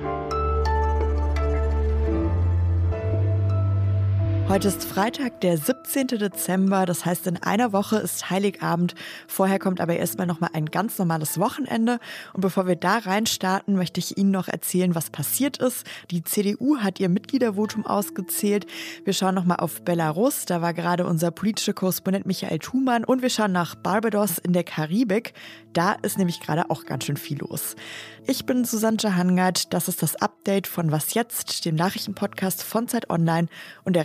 you Heute ist Freitag, der 17. Dezember. Das heißt, in einer Woche ist Heiligabend. Vorher kommt aber erstmal nochmal ein ganz normales Wochenende. Und bevor wir da reinstarten, möchte ich Ihnen noch erzählen, was passiert ist. Die CDU hat ihr Mitgliedervotum ausgezählt. Wir schauen nochmal auf Belarus. Da war gerade unser politischer Korrespondent Michael Thumann. Und wir schauen nach Barbados in der Karibik. Da ist nämlich gerade auch ganz schön viel los. Ich bin Susanne Hangard. Das ist das Update von Was Jetzt, dem Nachrichtenpodcast von Zeit Online. Und der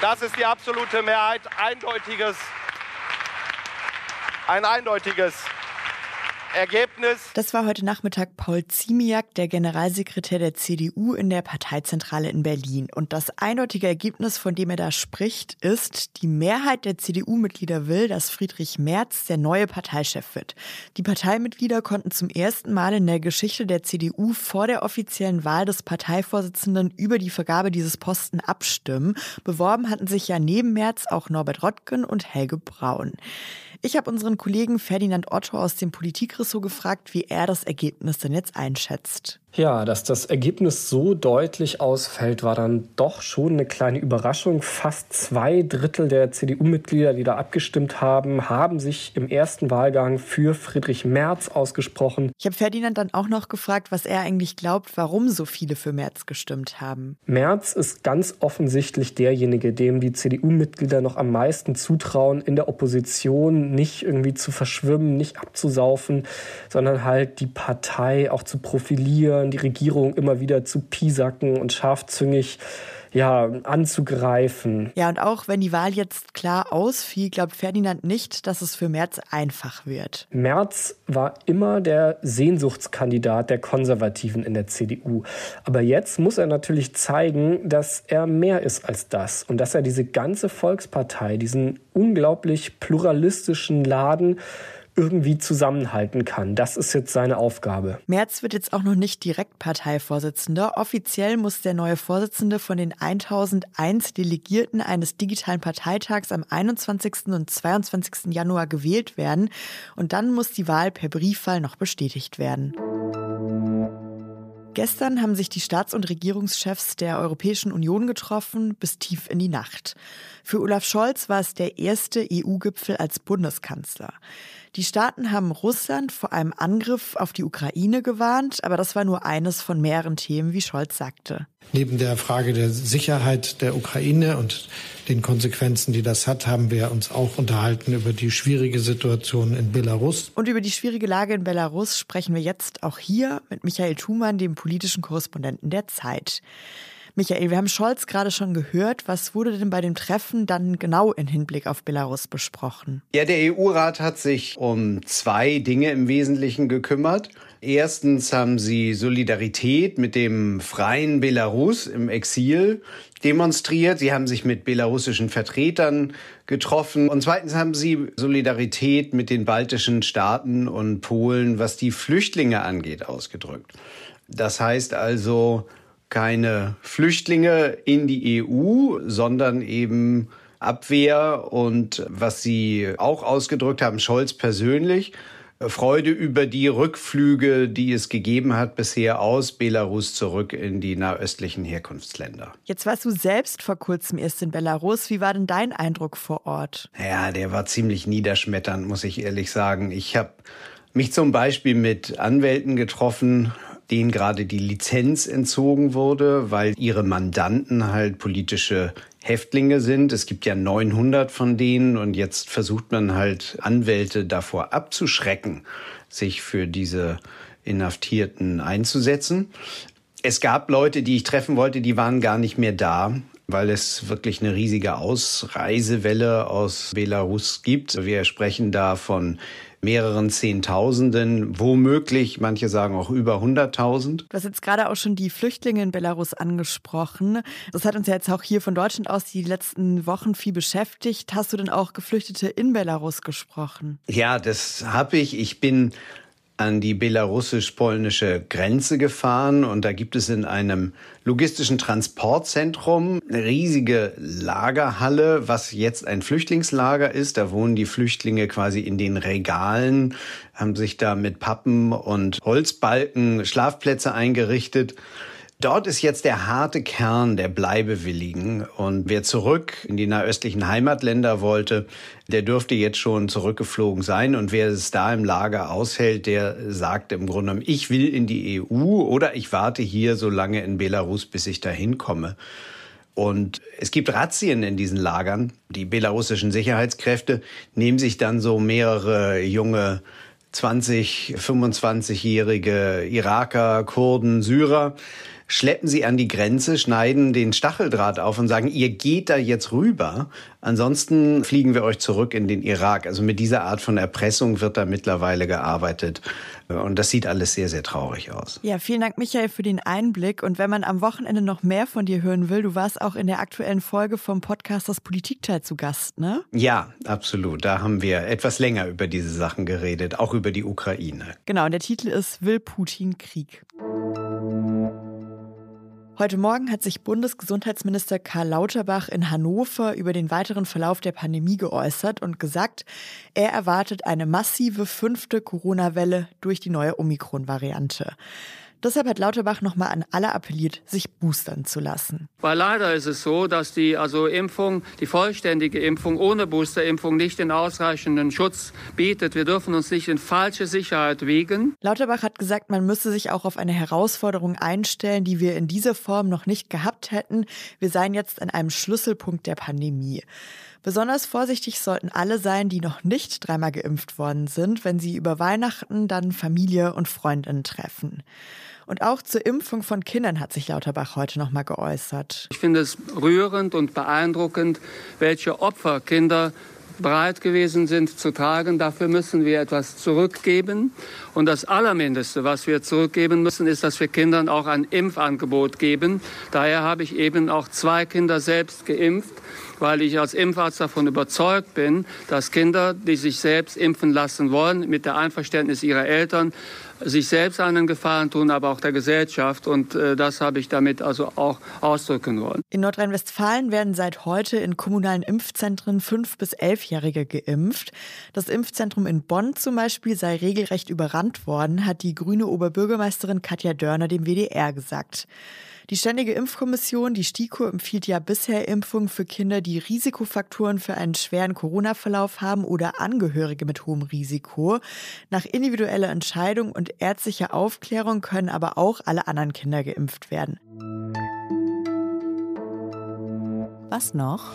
Das ist die absolute Mehrheit. Eindeutiges. Ein eindeutiges Ergebnis. Das war heute Nachmittag Paul Ziemiak, der Generalsekretär der CDU in der Parteizentrale in Berlin. Und das eindeutige Ergebnis, von dem er da spricht, ist, die Mehrheit der CDU-Mitglieder will, dass Friedrich Merz der neue Parteichef wird. Die Parteimitglieder konnten zum ersten Mal in der Geschichte der CDU vor der offiziellen Wahl des Parteivorsitzenden über die Vergabe dieses Posten abstimmen. Beworben hatten sich ja neben Merz auch Norbert Rottgen und Helge Braun. Ich habe unseren Kollegen Ferdinand Otto aus dem Politikressort gefragt, wie er das Ergebnis denn jetzt einschätzt. Ja, dass das Ergebnis so deutlich ausfällt, war dann doch schon eine kleine Überraschung. Fast zwei Drittel der CDU-Mitglieder, die da abgestimmt haben, haben sich im ersten Wahlgang für Friedrich Merz ausgesprochen. Ich habe Ferdinand dann auch noch gefragt, was er eigentlich glaubt, warum so viele für Merz gestimmt haben. Merz ist ganz offensichtlich derjenige, dem die CDU-Mitglieder noch am meisten zutrauen, in der Opposition nicht irgendwie zu verschwimmen, nicht abzusaufen, sondern halt die Partei auch zu profilieren die Regierung immer wieder zu piesacken und scharfzüngig ja, anzugreifen. Ja, und auch wenn die Wahl jetzt klar ausfiel, glaubt Ferdinand nicht, dass es für Merz einfach wird. Merz war immer der Sehnsuchtskandidat der Konservativen in der CDU. Aber jetzt muss er natürlich zeigen, dass er mehr ist als das und dass er diese ganze Volkspartei, diesen unglaublich pluralistischen Laden, irgendwie zusammenhalten kann. Das ist jetzt seine Aufgabe. Merz wird jetzt auch noch nicht direkt Parteivorsitzender. Offiziell muss der neue Vorsitzende von den 1001 Delegierten eines digitalen Parteitags am 21. und 22. Januar gewählt werden. Und dann muss die Wahl per Briefwahl noch bestätigt werden. Gestern haben sich die Staats- und Regierungschefs der Europäischen Union getroffen, bis tief in die Nacht. Für Olaf Scholz war es der erste EU-Gipfel als Bundeskanzler. Die Staaten haben Russland vor einem Angriff auf die Ukraine gewarnt, aber das war nur eines von mehreren Themen, wie Scholz sagte. Neben der Frage der Sicherheit der Ukraine und den Konsequenzen, die das hat, haben wir uns auch unterhalten über die schwierige Situation in Belarus. Und über die schwierige Lage in Belarus sprechen wir jetzt auch hier mit Michael Thumann, dem politischen Korrespondenten der Zeit. Michael, wir haben Scholz gerade schon gehört. Was wurde denn bei dem Treffen dann genau in Hinblick auf Belarus besprochen? Ja, der EU-Rat hat sich um zwei Dinge im Wesentlichen gekümmert. Erstens haben sie Solidarität mit dem freien Belarus im Exil demonstriert. Sie haben sich mit belarussischen Vertretern getroffen. Und zweitens haben sie Solidarität mit den baltischen Staaten und Polen, was die Flüchtlinge angeht, ausgedrückt. Das heißt also, keine Flüchtlinge in die EU, sondern eben Abwehr und was Sie auch ausgedrückt haben, Scholz persönlich, Freude über die Rückflüge, die es gegeben hat bisher aus Belarus zurück in die nahöstlichen Herkunftsländer. Jetzt warst du selbst vor kurzem erst in Belarus. Wie war denn dein Eindruck vor Ort? Ja, der war ziemlich niederschmetternd, muss ich ehrlich sagen. Ich habe mich zum Beispiel mit Anwälten getroffen denen gerade die Lizenz entzogen wurde, weil ihre Mandanten halt politische Häftlinge sind. Es gibt ja 900 von denen und jetzt versucht man halt Anwälte davor abzuschrecken, sich für diese Inhaftierten einzusetzen. Es gab Leute, die ich treffen wollte, die waren gar nicht mehr da, weil es wirklich eine riesige Ausreisewelle aus Belarus gibt. Wir sprechen da von mehreren Zehntausenden, womöglich, manche sagen auch über 100.000. Du hast jetzt gerade auch schon die Flüchtlinge in Belarus angesprochen. Das hat uns ja jetzt auch hier von Deutschland aus die letzten Wochen viel beschäftigt. Hast du denn auch Geflüchtete in Belarus gesprochen? Ja, das habe ich. Ich bin an die belarussisch-polnische Grenze gefahren und da gibt es in einem logistischen Transportzentrum eine riesige Lagerhalle, was jetzt ein Flüchtlingslager ist. Da wohnen die Flüchtlinge quasi in den Regalen, haben sich da mit Pappen und Holzbalken Schlafplätze eingerichtet. Dort ist jetzt der harte Kern der Bleibewilligen. Und wer zurück in die nahöstlichen Heimatländer wollte, der dürfte jetzt schon zurückgeflogen sein. Und wer es da im Lager aushält, der sagt im Grunde genommen, ich will in die EU oder ich warte hier so lange in Belarus, bis ich dahin komme. Und es gibt Razzien in diesen Lagern. Die belarussischen Sicherheitskräfte nehmen sich dann so mehrere junge 20, 25-jährige Iraker, Kurden, Syrer, schleppen sie an die Grenze, schneiden den Stacheldraht auf und sagen, ihr geht da jetzt rüber, ansonsten fliegen wir euch zurück in den Irak. Also mit dieser Art von Erpressung wird da mittlerweile gearbeitet. Und das sieht alles sehr, sehr traurig aus. Ja, vielen Dank, Michael, für den Einblick. Und wenn man am Wochenende noch mehr von dir hören will, du warst auch in der aktuellen Folge vom Podcast Das Politikteil zu Gast, ne? Ja, absolut. Da haben wir etwas länger über diese Sachen geredet, auch über die Ukraine. Genau, und der Titel ist Will Putin Krieg? Heute Morgen hat sich Bundesgesundheitsminister Karl Lauterbach in Hannover über den weiteren Verlauf der Pandemie geäußert und gesagt, er erwartet eine massive fünfte Corona-Welle durch die neue Omikron-Variante. Deshalb hat Lauterbach nochmal an alle appelliert, sich boostern zu lassen. Weil leider ist es so, dass die also Impfung, die vollständige Impfung ohne Boosterimpfung nicht den ausreichenden Schutz bietet. Wir dürfen uns nicht in falsche Sicherheit wiegen. Lauterbach hat gesagt, man müsse sich auch auf eine Herausforderung einstellen, die wir in dieser Form noch nicht gehabt hätten. Wir seien jetzt an einem Schlüsselpunkt der Pandemie. Besonders vorsichtig sollten alle sein, die noch nicht dreimal geimpft worden sind, wenn sie über Weihnachten dann Familie und Freundinnen treffen. Und auch zur Impfung von Kindern hat sich Lauterbach heute noch mal geäußert. Ich finde es rührend und beeindruckend, welche Opfer Kinder bereit gewesen sind zu tragen. Dafür müssen wir etwas zurückgeben. Und das Allermindeste, was wir zurückgeben müssen, ist, dass wir Kindern auch ein Impfangebot geben. Daher habe ich eben auch zwei Kinder selbst geimpft weil ich als Impfarzt davon überzeugt bin, dass Kinder, die sich selbst impfen lassen wollen, mit der Einverständnis ihrer Eltern, sich selbst einen Gefallen tun, aber auch der Gesellschaft. Und äh, das habe ich damit also auch ausdrücken wollen. In Nordrhein-Westfalen werden seit heute in kommunalen Impfzentren fünf bis elfjährige geimpft. Das Impfzentrum in Bonn zum Beispiel sei regelrecht überrannt worden, hat die grüne Oberbürgermeisterin Katja Dörner dem WDR gesagt. Die Ständige Impfkommission, die STIKO, empfiehlt ja bisher Impfungen für Kinder, die Risikofaktoren für einen schweren Corona-Verlauf haben oder Angehörige mit hohem Risiko. Nach individueller Entscheidung und ärztlicher Aufklärung können aber auch alle anderen Kinder geimpft werden. Was noch?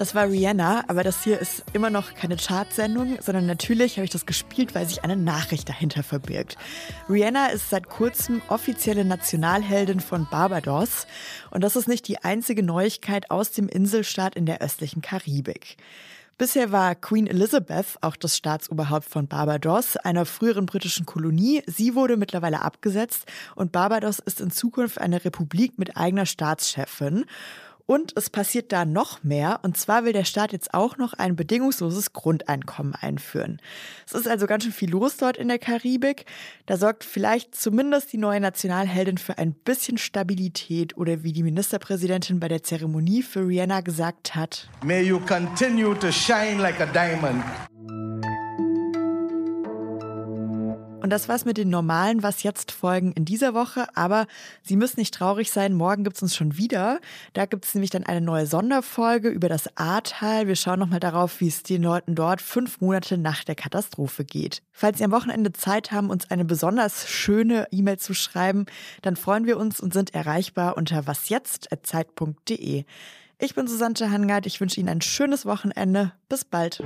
Das war Rihanna, aber das hier ist immer noch keine Chartsendung, sondern natürlich habe ich das gespielt, weil sich eine Nachricht dahinter verbirgt. Rihanna ist seit kurzem offizielle Nationalheldin von Barbados und das ist nicht die einzige Neuigkeit aus dem Inselstaat in der östlichen Karibik. Bisher war Queen Elizabeth auch das Staatsoberhaupt von Barbados, einer früheren britischen Kolonie. Sie wurde mittlerweile abgesetzt und Barbados ist in Zukunft eine Republik mit eigener Staatschefin. Und es passiert da noch mehr. Und zwar will der Staat jetzt auch noch ein bedingungsloses Grundeinkommen einführen. Es ist also ganz schön viel los dort in der Karibik. Da sorgt vielleicht zumindest die neue Nationalheldin für ein bisschen Stabilität oder wie die Ministerpräsidentin bei der Zeremonie für Rihanna gesagt hat. May you continue to shine like a diamond. Und das war's mit den normalen Was jetzt Folgen in dieser Woche. Aber Sie müssen nicht traurig sein. Morgen gibt's uns schon wieder. Da gibt's nämlich dann eine neue Sonderfolge über das Ahrtal. Wir schauen nochmal darauf, wie es den Leuten dort fünf Monate nach der Katastrophe geht. Falls Sie am Wochenende Zeit haben, uns eine besonders schöne E-Mail zu schreiben, dann freuen wir uns und sind erreichbar unter wasjetzt.zeit.de. Ich bin Susanne Hangard. Ich wünsche Ihnen ein schönes Wochenende. Bis bald.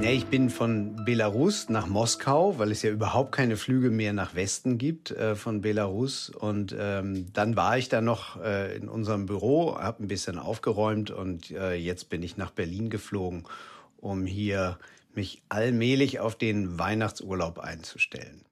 Ja, ich bin von Belarus nach Moskau, weil es ja überhaupt keine Flüge mehr nach Westen gibt äh, von Belarus. Und ähm, dann war ich da noch äh, in unserem Büro, habe ein bisschen aufgeräumt und äh, jetzt bin ich nach Berlin geflogen, um hier mich allmählich auf den Weihnachtsurlaub einzustellen.